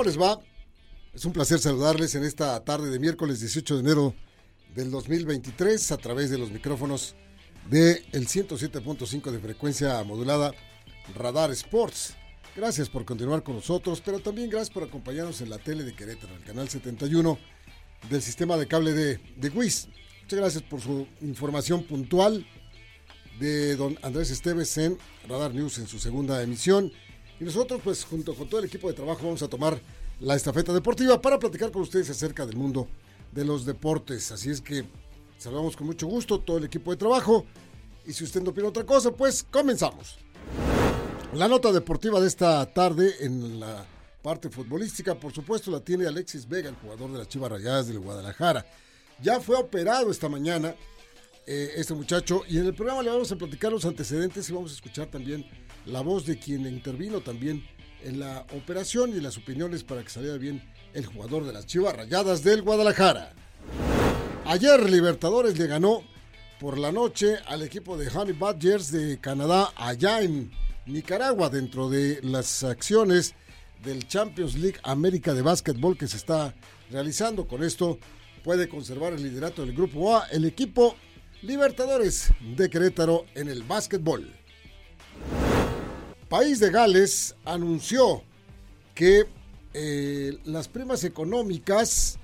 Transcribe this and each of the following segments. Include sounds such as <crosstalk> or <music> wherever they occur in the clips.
¿Cómo les va? Es un placer saludarles en esta tarde de miércoles 18 de enero del 2023 a través de los micrófonos de el 107.5 de frecuencia modulada Radar Sports. Gracias por continuar con nosotros, pero también gracias por acompañarnos en la tele de Querétaro, el canal 71 del sistema de cable de, de WIS. Muchas gracias por su información puntual de don Andrés Esteves en Radar News en su segunda emisión. Y nosotros, pues, junto con todo el equipo de trabajo, vamos a tomar la estafeta deportiva para platicar con ustedes acerca del mundo de los deportes. Así es que saludamos con mucho gusto todo el equipo de trabajo. Y si usted no opina otra cosa, pues comenzamos. La nota deportiva de esta tarde en la parte futbolística, por supuesto, la tiene Alexis Vega, el jugador de las Chivas Rayadas del Guadalajara. Ya fue operado esta mañana eh, este muchacho y en el programa le vamos a platicar los antecedentes y vamos a escuchar también la voz de quien intervino también en la operación y las opiniones para que saliera bien el jugador de las Chivas Rayadas del Guadalajara. Ayer Libertadores le ganó por la noche al equipo de Honey Badgers de Canadá allá en Nicaragua dentro de las acciones del Champions League América de Básquetbol que se está realizando. Con esto puede conservar el liderato del grupo A el equipo Libertadores de Querétaro en el básquetbol. País de Gales anunció que eh, las primas económicas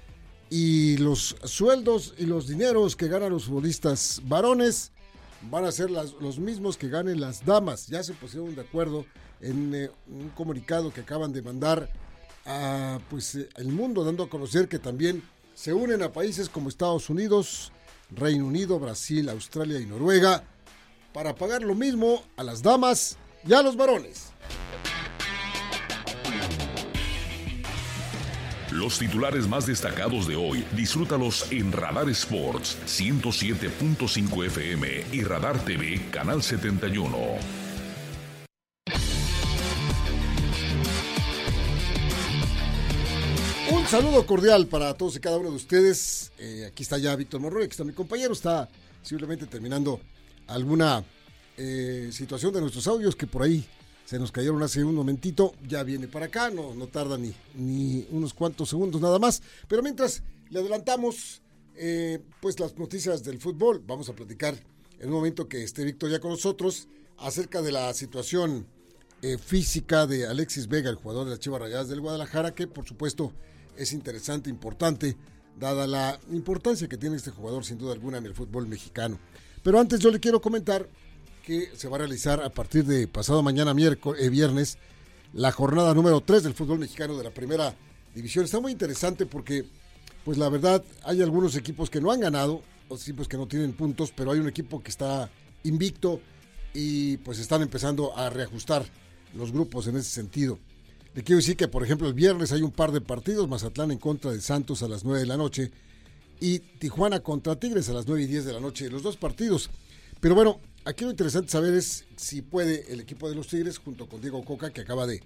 y los sueldos y los dineros que ganan los futbolistas varones van a ser los mismos que ganen las damas. Ya se pusieron de acuerdo en eh, un comunicado que acaban de mandar a pues, eh, el mundo, dando a conocer que también se unen a países como Estados Unidos, Reino Unido, Brasil, Australia y Noruega para pagar lo mismo a las damas y a los varones. Los titulares más destacados de hoy, disfrútalos en Radar Sports 107.5 FM y Radar TV Canal 71. Un saludo cordial para todos y cada uno de ustedes. Eh, aquí está ya Víctor Morroy, aquí está mi compañero, está simplemente terminando alguna eh, situación de nuestros audios que por ahí se nos cayeron hace un momentito. Ya viene para acá, no, no tarda ni, ni unos cuantos segundos nada más. Pero mientras le adelantamos eh, pues las noticias del fútbol, vamos a platicar en un momento que esté Víctor ya con nosotros acerca de la situación eh, física de Alexis Vega, el jugador de las Chivas Rayadas del Guadalajara, que por supuesto es interesante, importante, dada la importancia que tiene este jugador sin duda alguna en el fútbol mexicano. Pero antes yo le quiero comentar que se va a realizar a partir de pasado mañana miércoles, eh, viernes la jornada número 3 del fútbol mexicano de la primera división. Está muy interesante porque, pues la verdad, hay algunos equipos que no han ganado, otros equipos que no tienen puntos, pero hay un equipo que está invicto y pues están empezando a reajustar los grupos en ese sentido. Le quiero decir que, por ejemplo, el viernes hay un par de partidos, Mazatlán en contra de Santos a las 9 de la noche y Tijuana contra Tigres a las 9 y 10 de la noche, los dos partidos. Pero bueno, aquí lo interesante saber es si puede el equipo de los Tigres, junto con Diego Coca, que acaba de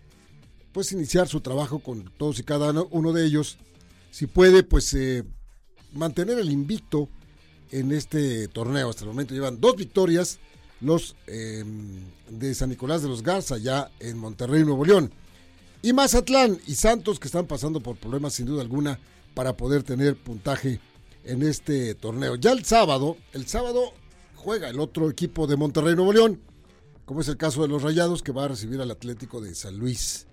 pues iniciar su trabajo con todos y cada uno de ellos, si puede pues eh, mantener el invicto en este torneo. Hasta el momento llevan dos victorias los eh, de San Nicolás de los Garza, ya en Monterrey, Nuevo León. Y Mazatlán y Santos que están pasando por problemas sin duda alguna para poder tener puntaje en este torneo. Ya el sábado, el sábado juega el otro equipo de Monterrey Nuevo León, como es el caso de los Rayados, que va a recibir al Atlético de San Luis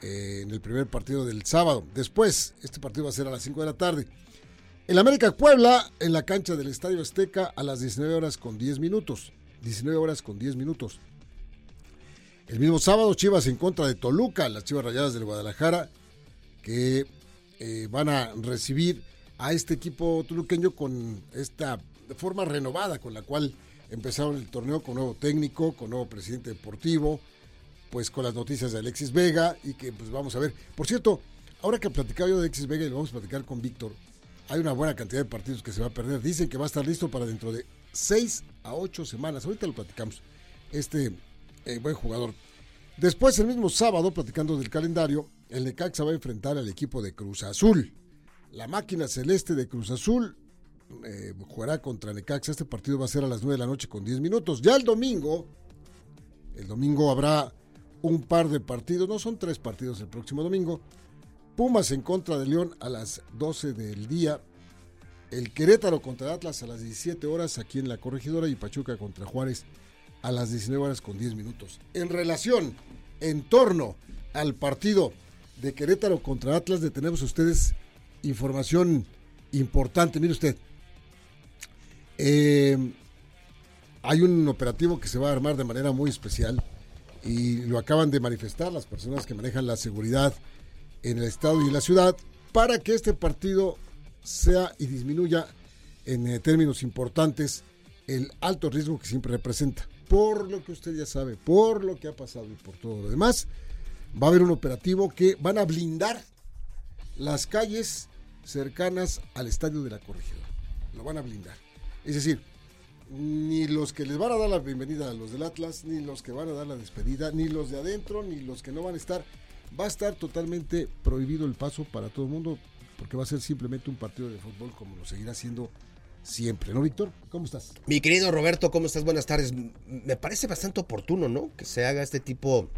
eh, en el primer partido del sábado. Después, este partido va a ser a las 5 de la tarde. El América Puebla en la cancha del Estadio Azteca a las 19 horas con 10 minutos. 19 horas con 10 minutos. El mismo sábado, Chivas en contra de Toluca, las Chivas Rayadas del Guadalajara, que eh, van a recibir a este equipo tuluqueño con esta forma renovada con la cual empezaron el torneo con nuevo técnico, con nuevo presidente deportivo, pues con las noticias de Alexis Vega y que pues vamos a ver. Por cierto, ahora que platicaba yo de Alexis Vega y lo vamos a platicar con Víctor, hay una buena cantidad de partidos que se va a perder. Dicen que va a estar listo para dentro de seis a ocho semanas. Ahorita lo platicamos. Este eh, buen jugador. Después, el mismo sábado, platicando del calendario, el Necaxa va a enfrentar al equipo de Cruz Azul. La máquina celeste de Cruz Azul eh, jugará contra Necaxa. Este partido va a ser a las 9 de la noche con 10 minutos. Ya el domingo, el domingo habrá un par de partidos, no son tres partidos el próximo domingo. Pumas en contra de León a las 12 del día. El Querétaro contra Atlas a las 17 horas aquí en la corregidora y Pachuca contra Juárez a las 19 horas con 10 minutos. En relación, en torno al partido de Querétaro contra Atlas, le tenemos a ustedes información importante. Mire usted, eh, hay un operativo que se va a armar de manera muy especial y lo acaban de manifestar las personas que manejan la seguridad en el estado y en la ciudad para que este partido sea y disminuya en eh, términos importantes el alto riesgo que siempre representa. Por lo que usted ya sabe, por lo que ha pasado y por todo lo demás, va a haber un operativo que van a blindar las calles cercanas al estadio de la corregidora. Lo van a blindar. Es decir, ni los que les van a dar la bienvenida a los del Atlas, ni los que van a dar la despedida, ni los de adentro, ni los que no van a estar. Va a estar totalmente prohibido el paso para todo el mundo, porque va a ser simplemente un partido de fútbol como lo seguirá siendo siempre, ¿no, Víctor? ¿Cómo estás? Mi querido Roberto, ¿cómo estás? Buenas tardes. Me parece bastante oportuno, ¿no? Que se haga este tipo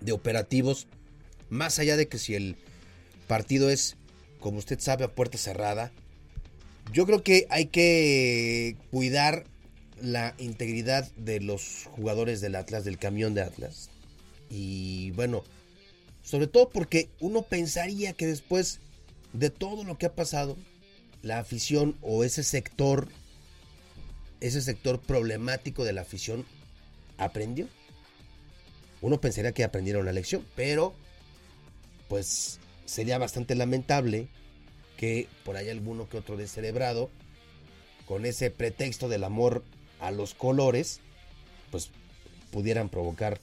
de operativos, más allá de que si el partido es, como usted sabe, a puerta cerrada, yo creo que hay que cuidar la integridad de los jugadores del Atlas, del camión de Atlas. Y bueno, sobre todo porque uno pensaría que después de todo lo que ha pasado, la afición o ese sector, ese sector problemático de la afición, aprendió. Uno pensaría que aprendieron la lección, pero pues sería bastante lamentable que por ahí alguno que otro descerebrado, con ese pretexto del amor a los colores, pues pudieran provocar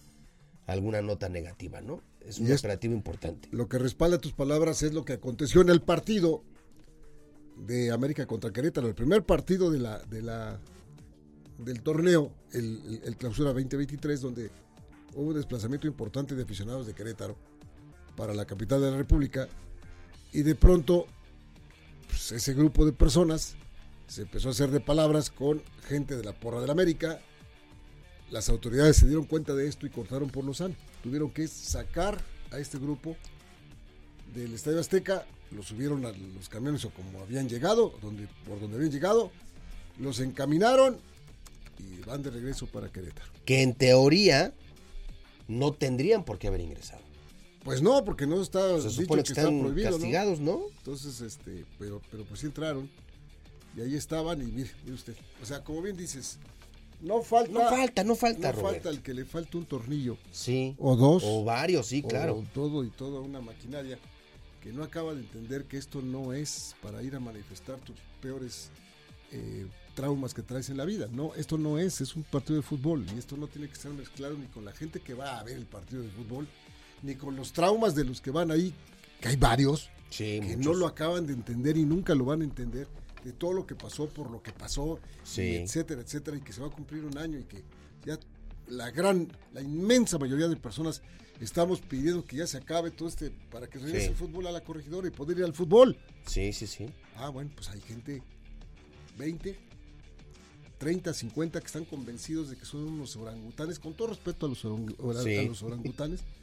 alguna nota negativa, ¿no? Es un operativo importante. Lo que respalda tus palabras es lo que aconteció en el partido de América contra Querétaro, el primer partido de la, de la, del torneo, el, el, clausura 2023, donde hubo un desplazamiento importante de aficionados de Querétaro para la capital de la República, y de pronto pues, ese grupo de personas se empezó a hacer de palabras con gente de la porra de la América. Las autoridades se dieron cuenta de esto y cortaron por Lozano. Tuvieron que sacar a este grupo del Estadio Azteca, los subieron a los camiones o como habían llegado, por donde habían llegado, los encaminaron y van de regreso para Querétaro. Que en teoría no tendrían por qué haber ingresado. Pues no, porque no está Se dicho que, están prohibido, castigados, ¿no? Entonces, este, pero, pero pues sí entraron y ahí estaban y mire, mire usted, o sea, como bien dices, no falta, no falta, no falta, no falta el que le falta un tornillo, sí, o dos, o varios, sí, claro, o todo y toda una maquinaria que no acaba de entender que esto no es para ir a manifestar tus peores eh, traumas que traes en la vida. No, esto no es, es un partido de fútbol y esto no tiene que estar mezclado ni con la gente que va a ver el partido de fútbol, ni con los traumas de los que van ahí, que hay varios, que no lo acaban de entender y nunca lo van a entender, de todo lo que pasó por lo que pasó, etcétera, etcétera, y que se va a cumplir un año y que ya la gran, la inmensa mayoría de personas estamos pidiendo que ya se acabe todo este, para que regrese el fútbol a la corregidora y poder ir al fútbol. Sí, sí, sí. Ah, bueno, pues hay gente, 20, 30, 50 que están convencidos de que son unos orangutanes, con todo respeto a los, orangutanes, <laughs>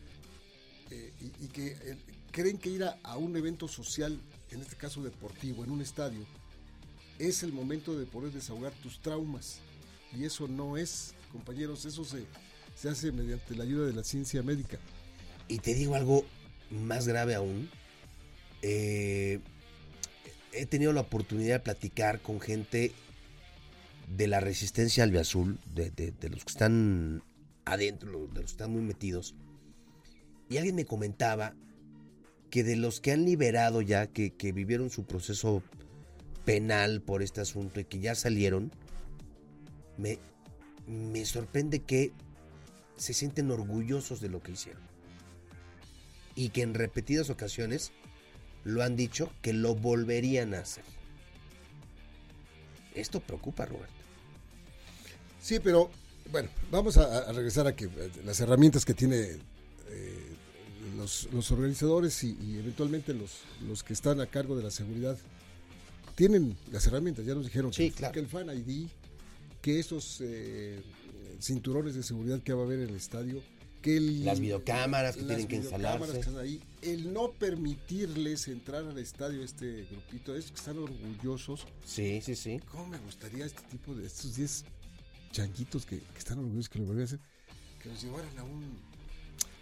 eh, y, que eh, creen que ir a, un evento social, en este caso deportivo, en un estadio, es el momento de poder desahogar tus traumas. Y eso no es, compañeros, eso se, se hace mediante la ayuda de la ciencia médica. Y te digo algo más grave aún. Eh, he tenido la oportunidad de platicar con gente de la resistencia albiazul, de, de los que están adentro, de los que están muy metidos. Y alguien me comentaba que de los que han liberado ya, que, vivieron su proceso penal por este asunto y que ya salieron, me, me sorprende que se sienten orgullosos de lo que hicieron. Y que en repetidas ocasiones lo han dicho que lo volverían a hacer. Esto preocupa, Roberto. Sí, pero bueno, vamos a, a regresar a que eh, las herramientas que tiene eh, los, los, organizadores y, y, eventualmente los, los que están a cargo de la seguridad tienen las herramientas. Ya nos dijeron sí, que, claro. que, el Fan ID, que esos eh, cinturones de seguridad que va a haber en el estadio, que el, las videocámaras que las tienen que instalarse. Que ahí, el no permitirles entrar al estadio este grupito, es que están orgullosos. Sí, sí, sí. ¿Cómo me gustaría este tipo de estos 10 changuitos que, que, están orgullosos que lo volvieran a hacer, que nos llevaran a un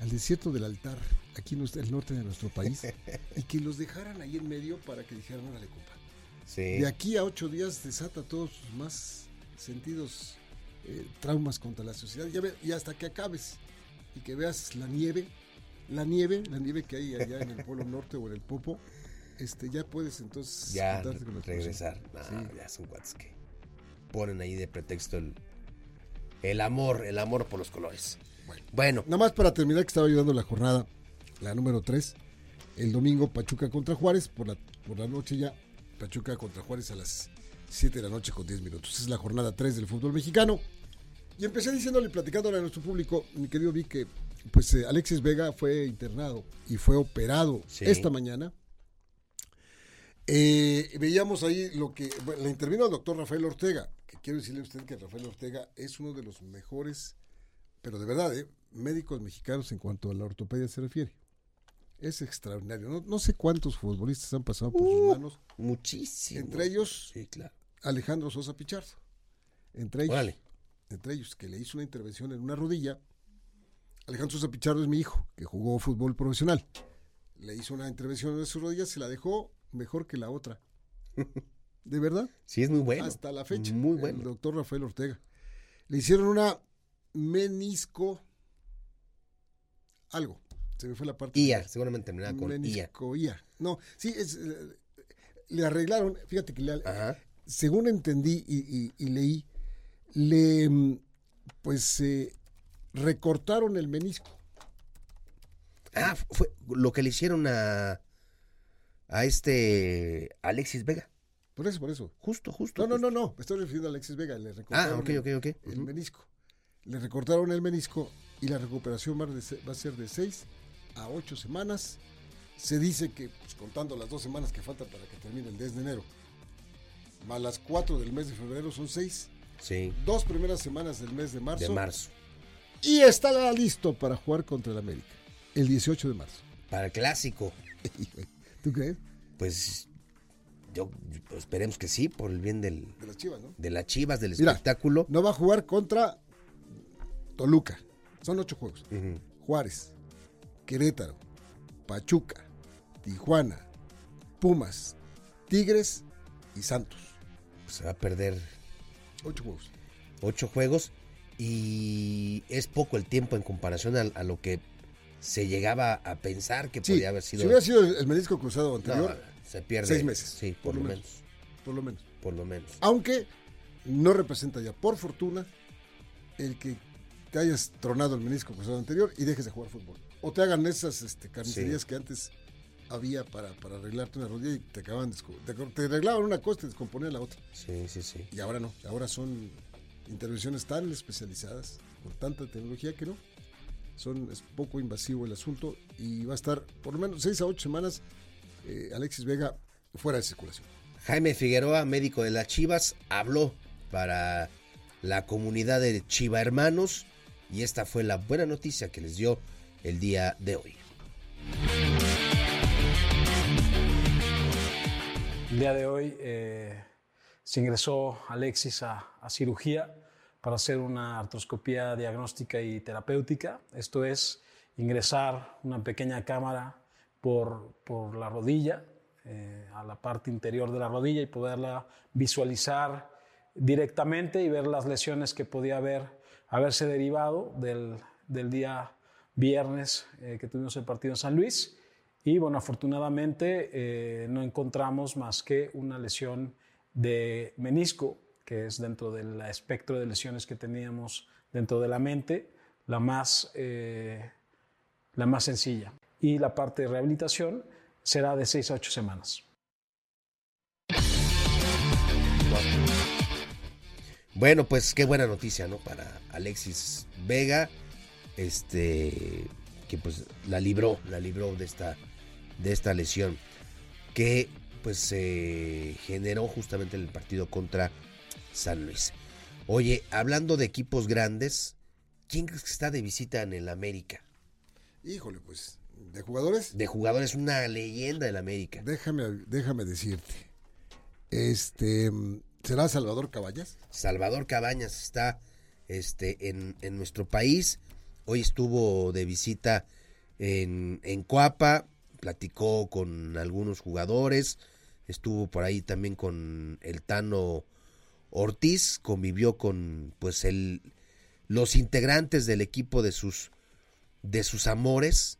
al desierto del altar, aquí en el norte de nuestro país, y que los dejaran ahí en medio para que dijeran, órale, compa. Sí. De aquí a ocho días desata todos sus más sentidos eh, traumas contra la sociedad, y, ve, y hasta que acabes y que veas la nieve, la nieve, la nieve que hay allá en el Polo Norte o en el Popo, este, ya puedes entonces ya con regresar. No, sí. ya son cuates que ponen ahí de pretexto el, el amor, el amor por los colores. Bueno, bueno. Nada más para terminar que estaba ayudando la jornada, la número 3, el domingo Pachuca contra Juárez, por la, por la noche ya Pachuca contra Juárez a las 7 de la noche con 10 minutos. Es la jornada 3 del fútbol mexicano. Y empecé diciéndole, platicándole a nuestro público, mi querido Vic, que pues eh, Alexis Vega fue internado y fue operado sí. esta mañana. Eh, veíamos ahí lo que bueno, le intervino el doctor Rafael Ortega, que quiero decirle a usted que Rafael Ortega es uno de los mejores, pero de verdad, eh, médicos mexicanos en cuanto a la ortopedia se refiere. Es extraordinario. No, no sé cuántos futbolistas han pasado por uh, sus manos. Muchísimos. Entre ellos, sí, claro. Alejandro Sosa Pichardo. Entre ellos, Órale. entre ellos, que le hizo una intervención en una rodilla. Alejandro Sosa Pichardo es mi hijo, que jugó fútbol profesional. Le hizo una intervención en su rodilla, se la dejó mejor que la otra. <laughs> ¿De verdad? Sí, es muy bueno. Hasta la fecha. Muy bueno. El doctor Rafael Ortega. Le hicieron una menisco algo. Se me fue la parte. IA, seguramente terminaba con menisco, IA. IA. No, sí, es, eh, le arreglaron, fíjate que le, Ajá. según entendí y, y, y, leí, le pues eh, recortaron el menisco. Ah, fue lo que le hicieron a a este Alexis Vega. Por eso, por eso. Justo, justo. No, justo. no, no, no. Me estoy refiriendo a Alexis Vega. Le recortaron ah, ok. El, el menisco. Le recortaron el menisco y la recuperación va, a ser de 6 a 8 semanas. Se dice que, pues, contando las dos semanas que faltan para que termine el 10 de enero, más las 4 del mes de febrero son 6. Sí. Dos primeras semanas del mes de marzo. De marzo. Y estará listo para jugar contra el América el 18 de marzo. Para el clásico. <laughs> ¿Tú crees? Pues yo esperemos que sí, por el bien del, de las Chivas, ¿no? De las Chivas, del Mira, espectáculo. No va a jugar contra Toluca. Son ocho juegos. Uh -huh. Juárez, Querétaro, Pachuca, Tijuana, Pumas, Tigres y Santos. Pues se va a perder ocho juegos. Ocho juegos y es poco el tiempo en comparación a, a lo que se llegaba a pensar que sí, podía haber sido. Si hubiera sido el, el menisco cruzado anterior, no, se pierde. Seis meses. Sí, por, por lo, menos. menos. Por lo menos. Por lo menos. Aunque no representa ya, por fortuna, el que te hayas tronado el menisco cruzado anterior y dejes de jugar fútbol. O te hagan esas este, carnicerías sí. que antes había para, para, arreglarte una rodilla y te acaban de te, te arreglaban una cosa y te descomponían la otra. Sí, sí, sí. Y ahora no, ahora son intervenciones tan especializadas, con tanta tecnología que no. Son, es poco invasivo el asunto y va a estar por lo menos 6 a 8 semanas eh, Alexis Vega fuera de circulación. Jaime Figueroa, médico de las Chivas, habló para la comunidad de Chiva Hermanos y esta fue la buena noticia que les dio el día de hoy. El día de hoy eh, se ingresó Alexis a, a cirugía para hacer una artroscopía diagnóstica y terapéutica. Esto es ingresar una pequeña cámara por, por la rodilla, eh, a la parte interior de la rodilla y poderla visualizar directamente y ver las lesiones que podía haber, haberse derivado del, del día viernes eh, que tuvimos el partido en San Luis. Y bueno, afortunadamente eh, no encontramos más que una lesión de menisco, que es dentro del espectro de lesiones que teníamos dentro de la mente, la más, eh, la más sencilla. Y la parte de rehabilitación será de 6 a 8 semanas. Bueno, pues qué buena noticia, ¿no? Para Alexis Vega, este, que pues la libró, la libró de esta, de esta lesión, que pues se generó justamente en el partido contra San Luis. Oye, hablando de equipos grandes, ¿quién crees que está de visita en el América? Híjole, pues, ¿de jugadores? De jugadores, una leyenda del América. Déjame, déjame decirte. Este, ¿será Salvador Cabañas? Salvador Cabañas está este, en, en nuestro país. Hoy estuvo de visita en, en Coapa, platicó con algunos jugadores, estuvo por ahí también con el Tano Ortiz, convivió con pues el, los integrantes del equipo de sus, de sus amores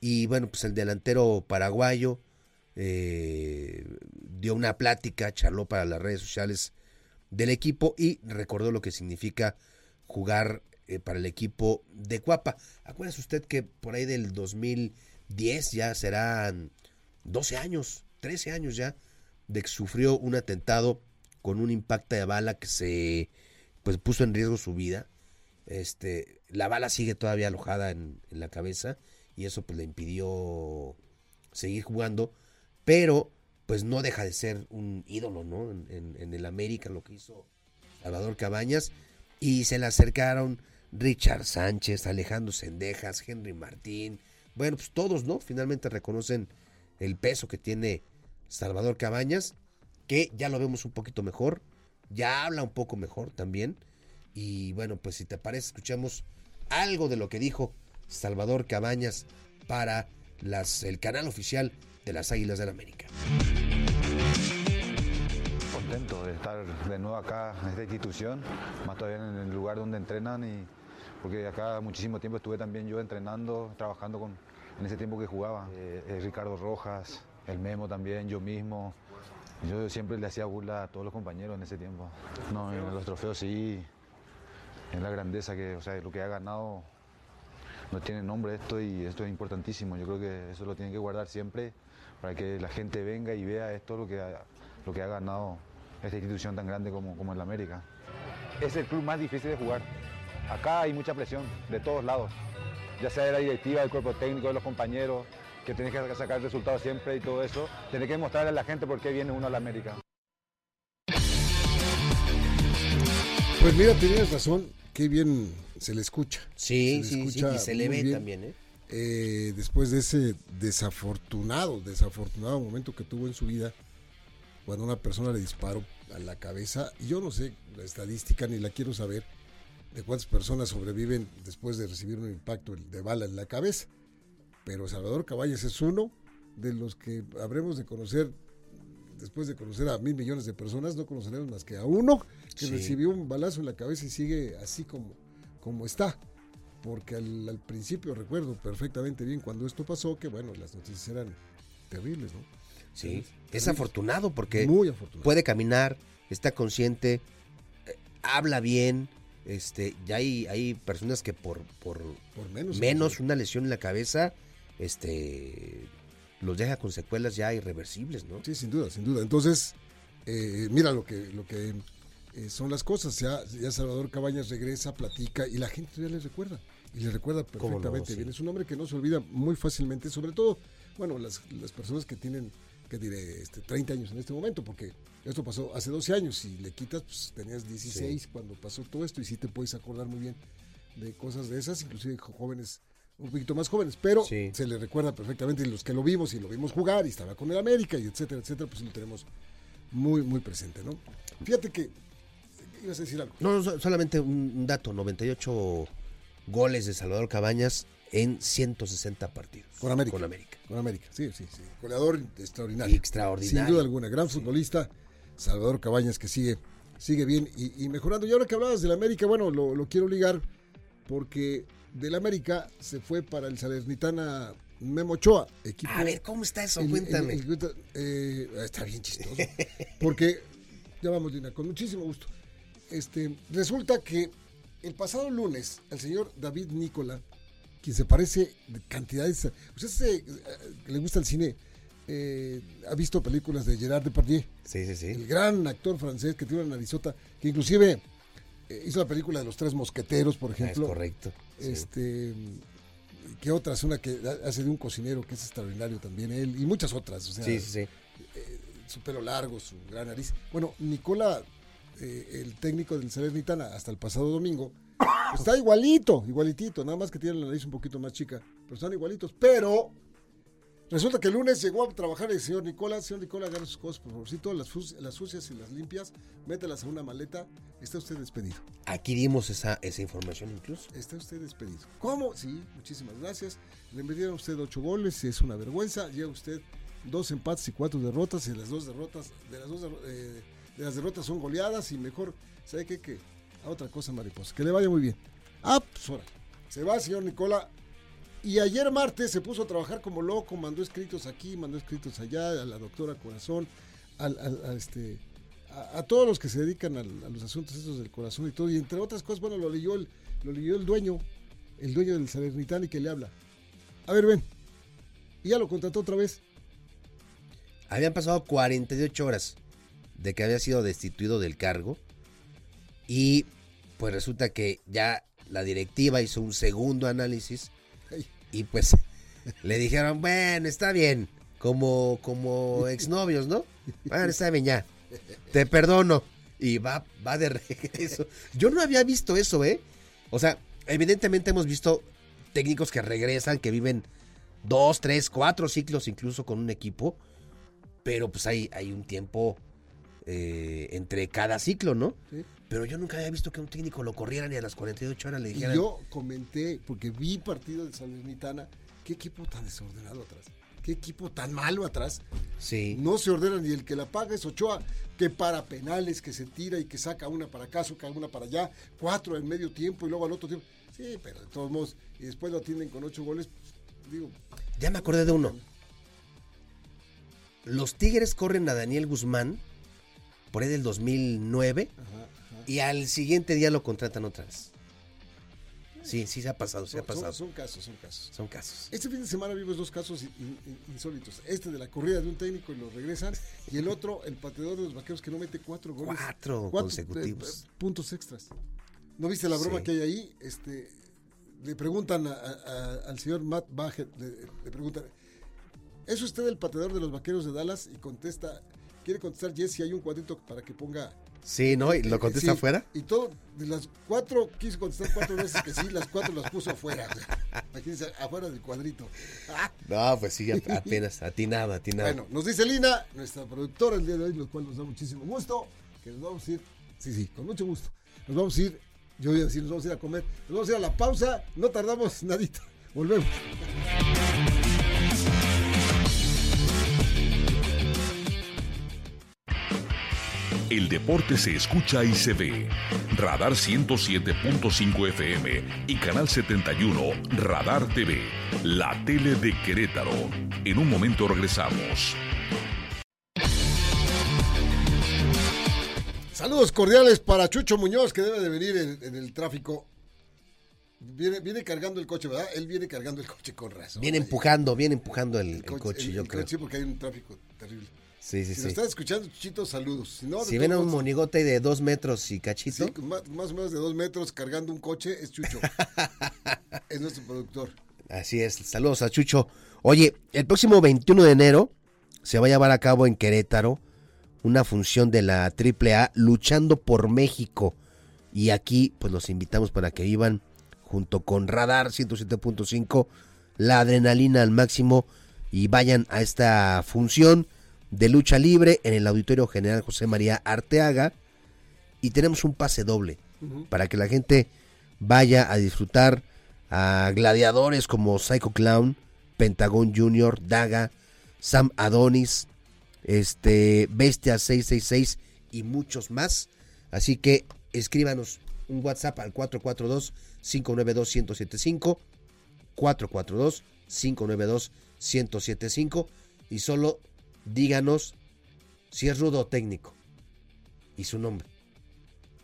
y bueno, pues el delantero paraguayo eh, dio una plática, charló para las redes sociales del equipo y recordó lo que significa jugar eh, para el equipo de Cuapa. Acuérdese usted que por ahí del 2010 ya serán 12 años, 13 años ya, de que sufrió un atentado con un impacto de bala que se pues puso en riesgo su vida. Este, la bala sigue todavía alojada en, en la cabeza y eso pues le impidió seguir jugando, pero pues no deja de ser un ídolo, ¿no? En, el América, lo que hizo Salvador Cabañas, y se le acercaron Richard Sánchez, Alejandro Sendejas, Henry Martín, bueno, pues todos, ¿no? Finalmente reconocen el peso que tiene Salvador Cabañas, que ya lo vemos un poquito mejor, ya habla un poco mejor también, y bueno, pues si te parece, escuchamos algo de lo que dijo Salvador Cabañas para las, el canal oficial de las Águilas del América. Contento de estar de nuevo acá en esta institución, más todavía en el lugar donde entrenan y porque acá muchísimo tiempo estuve también yo entrenando, trabajando con en ese tiempo que jugaba. Eh, eh, Ricardo Rojas, el Memo también, yo mismo. Yo siempre le hacía burla a todos los compañeros en ese tiempo. No, en los trofeos sí, es la grandeza que, o sea, lo que ha ganado no tiene nombre esto y esto es importantísimo. Yo creo que eso lo tienen que guardar siempre para que la gente venga y vea esto lo que ha, lo que ha ganado esta institución tan grande como, como el América. Es el club más difícil de jugar. Acá hay mucha presión de todos lados, ya sea de la directiva, del cuerpo técnico, de los compañeros, que tenés que sacar resultados siempre y todo eso. Tenés que demostrarle a la gente por qué viene uno a la América. Pues mira, tenías razón, qué bien se le escucha. Sí, Se sí, le sí, escucha y se le ve bien. también, ¿eh? Eh, después de ese desafortunado, desafortunado momento que tuvo en su vida, cuando una persona le disparó a la cabeza, y yo no sé la estadística ni la quiero saber de cuántas personas sobreviven después de recibir un impacto de bala en la cabeza, pero Salvador Caballas es uno de los que habremos de conocer, después de conocer a mil millones de personas, no conoceremos más que a uno que Sí. recibió un balazo en la cabeza y sigue así como, como está porque al, al principio recuerdo perfectamente bien cuando esto pasó que bueno las noticias eran terribles no Sí, Terribles, es afortunado porque muy afortunado. puede caminar, está consciente, eh, habla bien, este, ya hay, hay personas que por, por por menos menos una lesión en la cabeza, este, los deja con secuelas ya irreversibles, ¿no? sí sin duda sin duda. Entonces eh, mira lo que lo que eh, son las cosas. Ya, ya Salvador Cabañas regresa platica y la gente ya le recuerda y le recuerda ¿Cómo no? perfectamente Sí. bien es un hombre que no se olvida muy fácilmente sobre todo bueno las, las personas que tienen que diré este 30 años en este momento porque esto pasó hace 12 años y le quitas pues tenías 16 cuando pasó todo esto y sí te puedes acordar muy bien de cosas de esas inclusive jóvenes un poquito más jóvenes pero Sí. se le recuerda perfectamente y los que lo vimos y lo vimos jugar y estaba con el América y etcétera etcétera pues lo tenemos muy muy presente no fíjate que ibas a decir algo No, no, so- solamente un, un dato, 98 goles de Salvador Cabañas en 160 partidos. Con América. Con América. Con América, sí, sí, sí. Goleador extraordinario. Y extraordinario. Sin duda alguna, gran futbolista. Salvador Cabañas que sigue, sigue bien y, y mejorando. Y ahora que hablabas del América, bueno, lo, lo quiero ligar porque del América se fue para el Salernitana Memo Ochoa, equipo. A ver, ¿cómo está eso? el- Cuéntame. el- el- eh, está bien chistoso. Porque, ya vamos, Lina, con muchísimo gusto. Este, resulta que el pasado lunes, el señor David Nicola, quien se parece de cantidades. Usted se, eh, le gusta el cine, eh, ha visto películas de Gerard Depardieu, sí, sí, sí. el gran actor francés que tiene una narizota, que inclusive eh, hizo la película de los tres mosqueteros, por Ah, es ejemplo. correcto. sí. Este, ¿qué otras? Una que hace de un cocinero que es extraordinario también él, y muchas otras. O sea, sí, sí, sí. su pelo largo, su gran nariz. Bueno, Nicola, eh, el técnico del Salernitana, hasta el pasado domingo, pues está igualito, igualitito, nada más que tiene la nariz un poquito más chica, pero están igualitos. Pero resulta que el lunes llegó a trabajar el señor Nicola. Señor Nicola, agarre sus cosas, por favorcito, las, las sucias y las limpias, mételas a una maleta. Está usted despedido. Aquí dimos esa, esa información incluso. Está usted despedido. ¿Cómo? Sí, muchísimas gracias. Le metieron a usted ocho goles, es una vergüenza. Lleva usted dos empates y cuatro derrotas. Y las dos derrotas, de las dos derro- eh, las derrotas son goleadas. Y mejor, ¿sabe qué? Que a otra cosa, mariposa. Que le vaya muy bien. Ah, pues ahora. Se va, señor Nicola. Y ayer martes se puso a trabajar como loco, mandó escritos aquí, mandó escritos allá, a la doctora Corazón, al, a, este, a, todos los que se dedican a los asuntos estos del corazón y todo. Y entre otras cosas, bueno, lo leyó el, lo leyó el dueño, el dueño del Salernitana y que le habla. A ver, ven. Y ya lo contrató otra vez. Habían pasado 48 horas de que había sido destituido del cargo y pues resulta que ya la directiva hizo un segundo análisis y pues <laughs> le dijeron, bueno, está bien, como, como exnovios, ¿no? Bueno, está bien ya, te perdono. Y va, va de regreso. Yo no había visto eso, ¿eh? O sea, evidentemente hemos visto técnicos que regresan, que viven dos, tres, cuatro ciclos incluso con un equipo, pero pues hay, hay un tiempo eh, entre cada ciclo, ¿no? Sí. Pero yo nunca había visto que un técnico lo corrieran y a las 48 horas le Y dijeran... yo comenté, porque vi partido del Salernitana, qué equipo tan desordenado atrás. Qué equipo tan malo atrás. Sí. No se ordena ni el que la paga es Ochoa, que para penales, que se tira y que saca una para acá, saca una para allá, cuatro en medio tiempo y luego al otro tiempo. Sí, pero de todos modos, y después lo atienden con ocho goles, digo, Ya me acordé de uno. Los Tigres corren a Daniel Guzmán por ahí del 2009 ajá, ajá. y al siguiente día lo contratan otra vez. Sí, sí se ha pasado, se ha pasado. son casos, son casos. Son casos. Este fin de semana vimos dos casos in- in- insólitos. Este de la corrida de un técnico y lo regresan. Y el otro, el pateador de los vaqueros que no mete cuatro goles. Cuatro consecutivos. eh, puntos extras. ¿No viste la broma Sí. que hay ahí? Este, le preguntan a- a- a- al señor Matt Baggett, le, le preguntan, ¿es usted el pateador de los vaqueros de Dallas? Y contesta, quiere contestar Jesse, hay un cuadrito para que ponga... Sí, ¿no? ¿Y lo contesta sí, afuera? Y todo, de las cuatro, quiso contestar cuatro veces que sí, las cuatro las puso afuera. o sea, imagínense, afuera del cuadrito. Ah, No, pues sí, ap- apenas atinado, atinado. bueno, nos dice Lina, nuestra productora el día de hoy, lo cual nos da muchísimo gusto, que nos vamos a ir, sí, sí, con mucho gusto, nos vamos a ir, yo voy a decir, nos vamos a ir a comer, nos vamos a ir a la pausa, no tardamos nadita, <laughs> volvemos. El deporte se escucha y se ve. Radar 107.5 FM y Canal 71 Radar TV, la tele de Querétaro. En un momento regresamos. Saludos cordiales para Chucho Muñoz, que debe de venir en, en el tráfico. Viene, viene cargando el coche, ¿verdad? Él viene cargando el coche con razón. Viene empujando, viene empujando el, el coche, el- yo el creo. coche, porque hay un tráfico terrible. Sí, sí, Si sí. lo estás escuchando, Chuchito, saludos. Si, no, ven a un monigote de dos metros y cachito, Sí, más, más o menos de dos metros cargando un coche, es Chucho. <laughs> es nuestro productor. Así es, saludos a Chucho. Oye, el próximo 21 de enero se va a llevar a cabo en Querétaro una función de la AAA luchando por México. Y aquí pues los invitamos para que vivan junto con Radar 107.5 la adrenalina al máximo y vayan a esta función de lucha libre en el Auditorio General José María Arteaga y tenemos un pase doble para que la gente vaya a disfrutar a gladiadores como Psycho Clown, Pentagon Jr., Daga, Sam Adonis, este Bestia 666 y muchos más. Así que escríbanos un WhatsApp al 442 592 1075 442 592-1075 y solo díganos si es rudo o técnico y su nombre.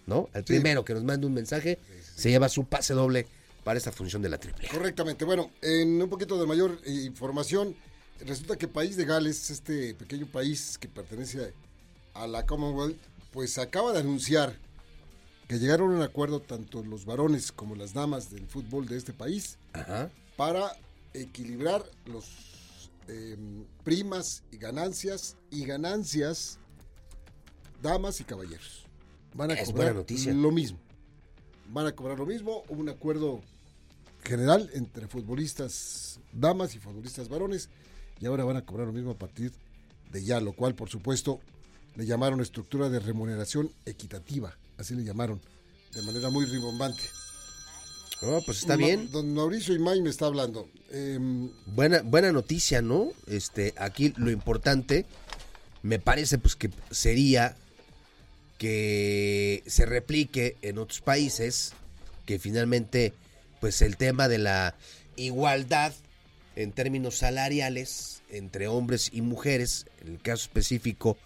¿No? El Sí. primero que nos mande un mensaje se lleva su pase doble para esta función de la triple. Correctamente. Bueno, en un poquito de mayor eh, información, resulta que País de Gales, este pequeño país que pertenece a la Commonwealth, pues acaba de anunciar que llegaron a un acuerdo tanto los varones como las damas del fútbol de este país Ajá. para equilibrar los eh, primas y ganancias y ganancias damas y caballeros. Van a Es cobrar noticia. lo mismo. Van a cobrar lo mismo. Hubo un acuerdo general entre futbolistas damas y futbolistas varones y ahora van a cobrar lo mismo a partir de ya, lo cual por supuesto le llamaron estructura de remuneración equitativa, así le llamaron, de manera muy ribombante. Oh, pues está Ma- bien. Don Mauricio Imay me está hablando. Em, Buena, buena noticia, ¿no? Este, aquí lo importante me parece pues que sería que se replique en otros países, que finalmente pues el tema de la igualdad en términos salariales entre hombres y mujeres, en el caso específico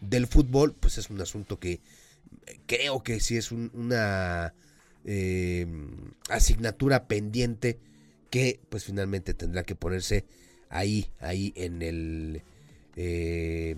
del fútbol, pues es un asunto que eh, creo que sí es un- una eh, asignatura pendiente que pues finalmente tendrá que ponerse ahí, ahí en el eh,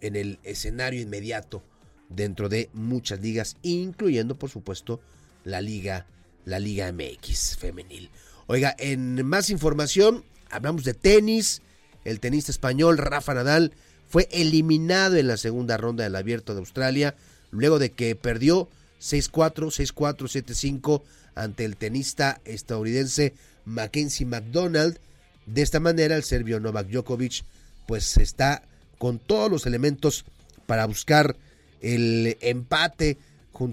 en el escenario inmediato dentro de muchas ligas, incluyendo por supuesto la liga, la liga MX femenil. Oiga, en más información, hablamos de tenis. El tenista español Rafa Nadal fue eliminado en la segunda ronda del Abierto de Australia, luego de que perdió 6-4, 6-4, 7-5 ante el tenista estadounidense Mackenzie McDonald. De esta manera, el serbio Novak Djokovic pues está con todos los elementos para buscar el empate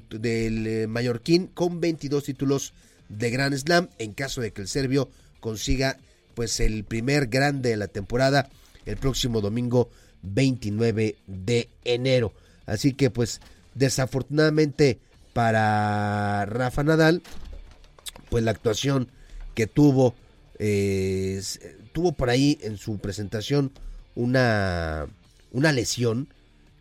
del eh, mallorquín con 22 títulos de Grand Slam en caso de que el serbio consiga pues el primer grande de la temporada el próximo domingo 29 de enero. Así que pues desafortunadamente para Rafa Nadal pues la actuación que tuvo eh, tuvo por ahí en su presentación una una lesión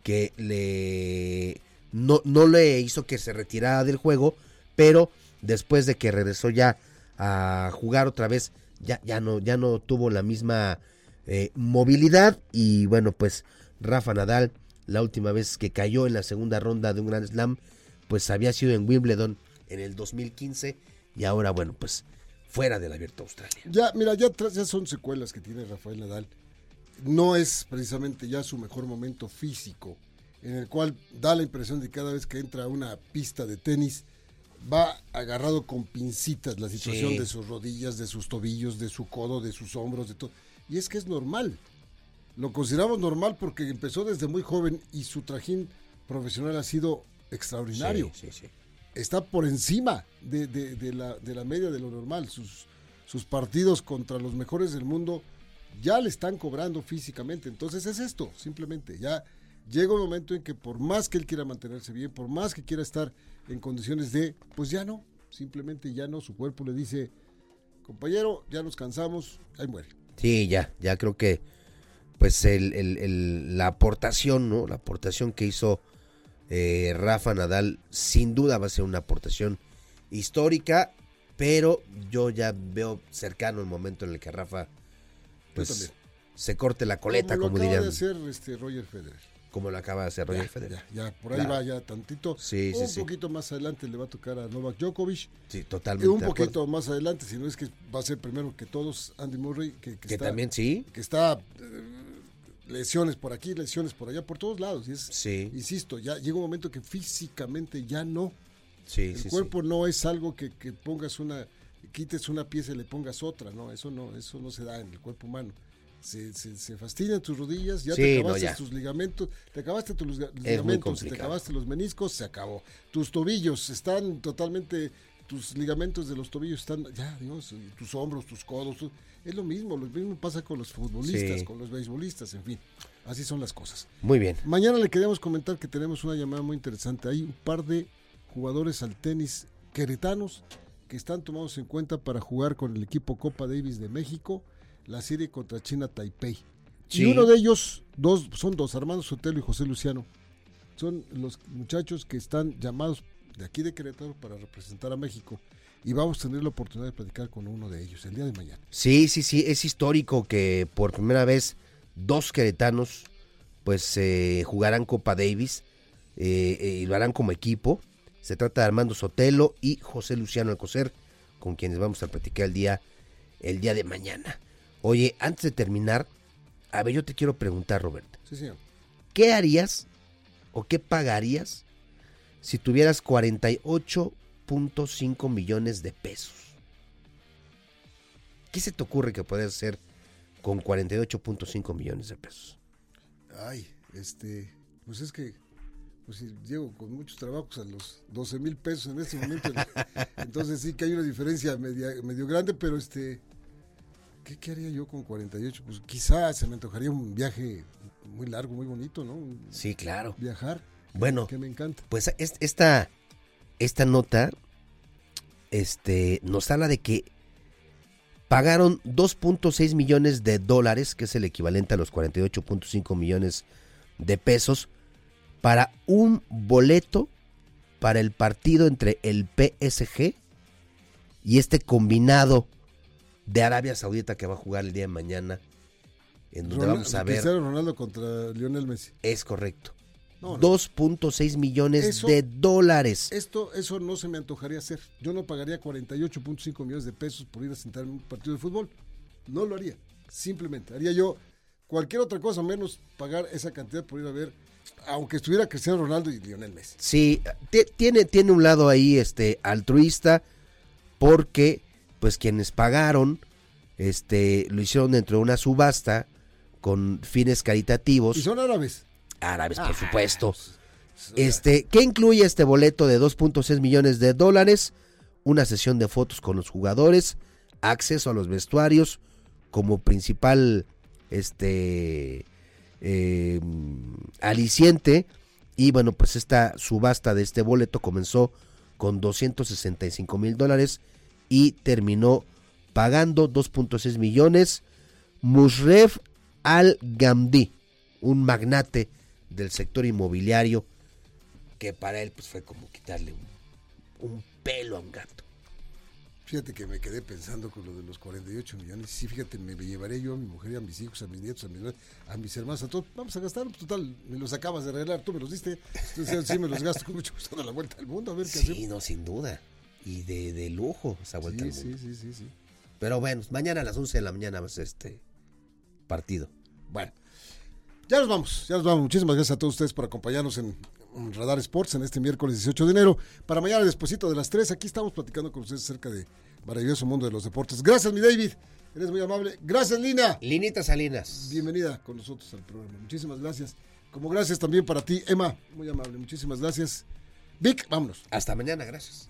que le no, no le hizo que se retirara del juego, pero después de que regresó ya a jugar otra vez, ya, ya no, ya no tuvo la misma eh, movilidad. Y bueno, pues Rafa Nadal, la última vez que cayó en la segunda ronda de un Grand Slam, pues había sido en Wimbledon en el 2015 y ahora, bueno, pues fuera del Abierto Australia. ya, mira, ya, ya son secuelas que tiene Rafael Nadal. No es precisamente ya su mejor momento físico, en el cual da la impresión de que cada vez que entra a una pista de tenis va agarrado con pincitas la situación Sí. de sus rodillas, de sus tobillos, de su codo, de sus hombros, de todo. Y es que es normal. Lo consideramos normal porque empezó desde muy joven y su trajín profesional ha sido extraordinario. Sí, sí, sí. está por encima de, de- de la, de la media de lo normal. Sus, sus partidos contra los mejores del mundo ya le están cobrando físicamente. Entonces es esto, simplemente. Ya llega un momento en que por más que él quiera mantenerse bien, por más que quiera estar en condiciones de, pues ya no, simplemente ya no. Su cuerpo le dice, compañero, ya nos cansamos, ahí muere. Sí, ya, ya creo que pues el, el- el- la aportación, ¿no? La aportación que hizo eh, Rafa Nadal sin duda va a ser una aportación histórica, pero yo ya veo cercano el momento en el que Rafa pues se corte la coleta, como, como, lo acaba dirían, de hacer este Roger Federer. como lo acaba de hacer Roger Ya, Federer. Ya, ya, por ahí Claro. va ya tantito. Sí, sí, un sí. poquito más adelante le va a tocar a Novak Djokovic. Sí, Y totalmente. un de acuerdo. poquito más adelante, si no es que va a ser primero que todos Andy Murray, que, que Que está, también sí. que está eh, lesiones por aquí, lesiones por allá, por todos lados. Y es, Sí. Insisto, ya llega un momento que físicamente ya no. Sí, El sí, cuerpo no es algo que, que pongas una, quites una pieza y le pongas otra, no, eso no, eso no se da en el cuerpo humano. Se, se, se fastidian tus rodillas, ya te no, acabaste ya. tus ligamentos, te acabaste tus ligamentos, te acabaste los meniscos, se acabó. Tus tobillos están totalmente, tus ligamentos de los tobillos están, ya, Dios, tus hombros, tus codos, tu- es lo mismo, lo mismo pasa con los futbolistas, Sí. con los beisbolistas, en fin, así son las cosas. Muy bien. Mañana le queríamos comentar que tenemos una llamada muy interesante. Hay un par de jugadores al tenis queretanos que están tomados en cuenta para jugar con el equipo Copa Davis de México, la serie contra China Taipei. Sí. Y uno de ellos, dos, son dos, Armando Sotelo y José Luciano. Son los muchachos que están llamados de aquí de Querétaro para representar a México. Y vamos a tener la oportunidad de platicar con uno de ellos el día de mañana. Sí, sí, sí, es histórico que por primera vez dos queretanos pues eh, jugarán Copa Davis eh, eh, y lo harán como equipo. Se trata de Armando Sotelo y José Luciano Alcocer, con quienes vamos a platicar el día, el día de mañana. Oye, antes de terminar, a ver, yo te quiero preguntar, Roberto, Sí, señor. ¿qué harías o qué pagarías si tuvieras 48.5 millones de pesos? ¿Qué se te ocurre que puedes hacer con 48.5 millones de pesos? Ay, este, pues es que, pues si llego con muchos trabajos a los 12 mil pesos en este momento, <laughs> entonces sí que hay una diferencia media, medio grande, pero este, ¿qué, qué haría yo con 48? Pues quizás se me antojaría un viaje muy largo, muy bonito, ¿no? Un- Sí, claro. Viajar, Bueno, que me encanta. pues es- esta, esta nota este, nos habla de que pagaron 2.6 millones de dólares, que es el equivalente a los 48.5 millones de pesos, para un boleto para el partido entre el PSG y este combinado de Arabia Saudita que va a jugar el día de mañana, en donde Ronald- vamos a ver, Cristiano Ronaldo contra Lionel Messi. es correcto, No, no. 2.6 millones Eso- de dólares. Esto, eso no se me antojaría hacer. Yo no pagaría 48.5 millones de pesos por ir a sentar en un partido de fútbol. No lo haría. Simplemente. Haría yo cualquier otra cosa menos pagar esa cantidad por ir a ver, aunque estuviera Cristiano Ronaldo y Lionel Messi. Sí, ti- tiene, tiene un lado ahí este altruista porque pues quienes pagaron este lo hicieron dentro de una subasta con fines caritativos Y son árabes. Árabes por supuesto. Este, ¿qué incluye este boleto de 2.6 millones de dólares? Una sesión de fotos con los jugadores, acceso a los vestuarios como principal este eh, aliciente y bueno pues esta subasta de este boleto comenzó con 265 mil dólares y terminó pagando 2.6 millones Musref Al Gamdi un magnate del sector inmobiliario que para él pues fue como quitarle un, un pelo a un gato. Fíjate que me quedé pensando con lo de los 48 millones. Sí, fíjate, me, me llevaré yo a mi mujer, a mis hijos, a mis nietos, a mis, a mis hermanos, a todos. Vamos a gastar, total, me los acabas de arreglar, tú me los diste. Entonces, sí, me los gasto con mucho gusto a la vuelta al mundo, a ver qué Sí, hacemos. no, sin duda. Y de, de lujo esa vuelta Sí, al sí, mundo. sí, sí, sí. Pero bueno, mañana a las 11 de la mañana a ser este partido. Bueno, ya nos vamos, ya nos vamos. Muchísimas gracias a todos ustedes por acompañarnos en, Radar Sports en este miércoles 18 de enero. Para mañana, despuesito de las 3, aquí estamos platicando con ustedes acerca de maravilloso mundo de los deportes. Gracias, mi David. Eres muy amable. Gracias, Lina. Linita Salinas. Bienvenida con nosotros al programa. Muchísimas gracias. Como gracias también para ti, Emma. Muy amable. Muchísimas gracias. Vic, vámonos. Hasta mañana, gracias.